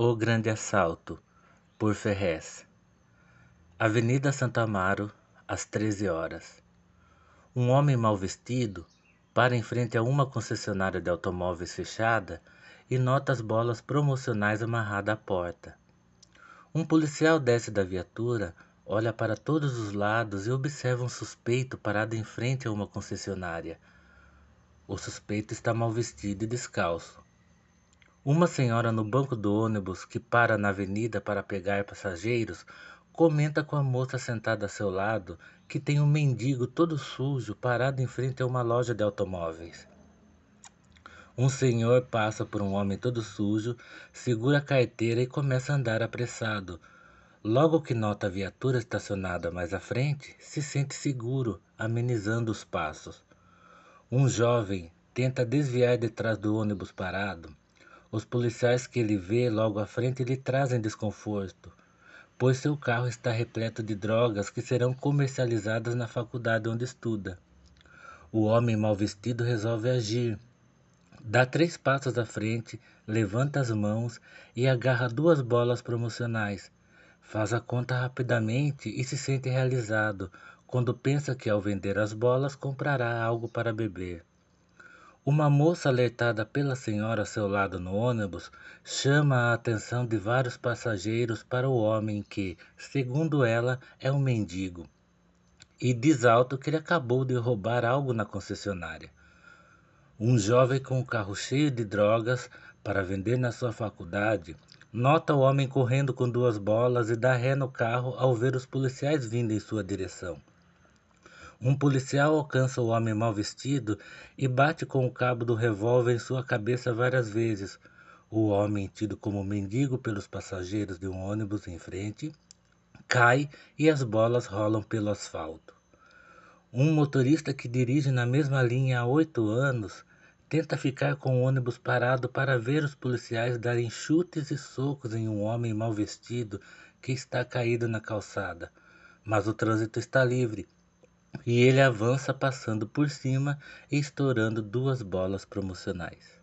O Grande Assalto, por Ferrez. Avenida Santo Amaro, às 13 horas. Um homem mal vestido para em frente a uma concessionária de automóveis fechada e nota as bolas promocionais amarradas à porta. Um policial desce da viatura, olha para todos os lados e observa um suspeito parado em frente a uma concessionária. O suspeito está mal vestido e descalço. Uma senhora no banco do ônibus que para na avenida para pegar passageiros comenta com a moça sentada a seu lado que tem um mendigo todo sujo parado em frente a uma loja de automóveis. Um senhor passa por um homem todo sujo, segura a carteira e começa a andar apressado. Logo que nota a viatura estacionada mais à frente, se sente seguro, amenizando os passos. Um jovem tenta desviar detrás do ônibus parado os policiais que ele vê logo à frente lhe trazem desconforto, pois seu carro está repleto de drogas que serão comercializadas na faculdade onde estuda. O homem mal vestido resolve agir. Dá três passos à frente, levanta as mãos e agarra duas bolas promocionais. Faz a conta rapidamente e se sente realizado quando pensa que ao vender as bolas comprará algo para beber. Uma moça alertada pela senhora a seu lado no ônibus chama a atenção de vários passageiros para o homem que, segundo ela, é um mendigo. E diz alto que ele acabou de roubar algo na concessionária. Um jovem com um carro cheio de drogas para vender na sua faculdade nota o homem correndo com duas bolas e dá ré no carro ao ver os policiais vindo em sua direção. Um policial alcança o homem mal vestido e bate com o cabo do revólver em sua cabeça várias vezes. O homem, tido como mendigo pelos passageiros de um ônibus em frente, cai e as bolas rolam pelo asfalto. Um motorista que dirige na mesma linha há oito anos tenta ficar com o ônibus parado para ver os policiais darem chutes e socos em um homem mal vestido que está caído na calçada. Mas o trânsito está livre e ele avança passando por cima e estourando duas bolas promocionais.